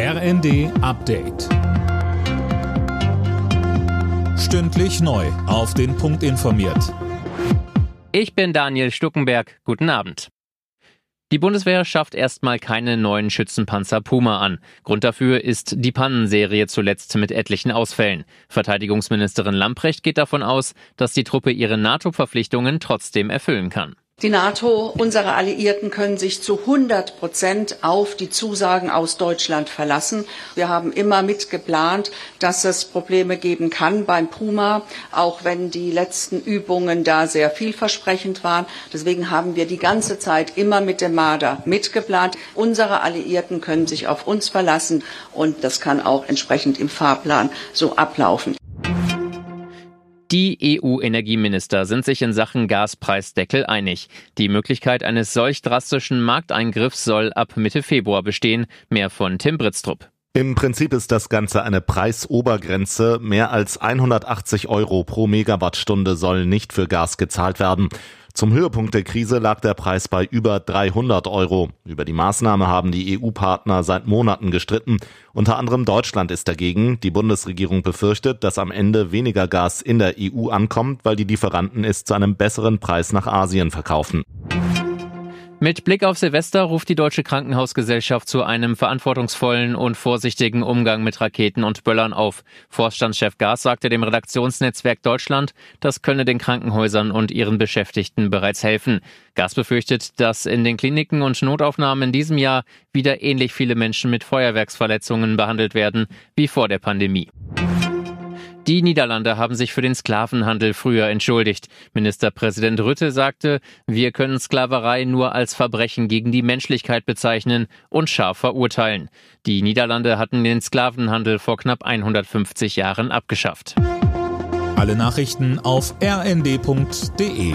RND Update. Stündlich neu. Auf den Punkt informiert. Ich bin Daniel Stuckenberg. Guten Abend. Die Bundeswehr schafft erstmal keine neuen Schützenpanzer Puma an. Grund dafür ist die Pannenserie zuletzt mit etlichen Ausfällen. Verteidigungsministerin Lamprecht geht davon aus, dass die Truppe ihre NATO-Verpflichtungen trotzdem erfüllen kann. Die NATO, unsere Alliierten können sich zu 100 Prozent auf die Zusagen aus Deutschland verlassen. Wir haben immer mitgeplant, dass es Probleme geben kann beim Puma, auch wenn die letzten Übungen da sehr vielversprechend waren. Deswegen haben wir die ganze Zeit immer mit dem Marder mitgeplant. Unsere Alliierten können sich auf uns verlassen und das kann auch entsprechend im Fahrplan so ablaufen. Die EU-Energieminister sind sich in Sachen Gaspreisdeckel einig. Die Möglichkeit eines solch drastischen Markteingriffs soll ab Mitte Februar bestehen. Mehr von Tim Britztrup. Im Prinzip ist das Ganze eine Preisobergrenze. Mehr als 180 Euro pro Megawattstunde soll nicht für Gas gezahlt werden. Zum Höhepunkt der Krise lag der Preis bei über 300 Euro. Über die Maßnahme haben die EU-Partner seit Monaten gestritten. Unter anderem Deutschland ist dagegen. Die Bundesregierung befürchtet, dass am Ende weniger Gas in der EU ankommt, weil die Lieferanten es zu einem besseren Preis nach Asien verkaufen. Mit Blick auf Silvester ruft die Deutsche Krankenhausgesellschaft zu einem verantwortungsvollen und vorsichtigen Umgang mit Raketen und Böllern auf. Vorstandschef Gas sagte dem Redaktionsnetzwerk Deutschland, das könne den Krankenhäusern und ihren Beschäftigten bereits helfen. Gas befürchtet, dass in den Kliniken und Notaufnahmen in diesem Jahr wieder ähnlich viele Menschen mit Feuerwerksverletzungen behandelt werden wie vor der Pandemie. Die Niederlande haben sich für den Sklavenhandel früher entschuldigt. Ministerpräsident Rütte sagte, wir können Sklaverei nur als Verbrechen gegen die Menschlichkeit bezeichnen und scharf verurteilen. Die Niederlande hatten den Sklavenhandel vor knapp 150 Jahren abgeschafft. Alle Nachrichten auf rnd.de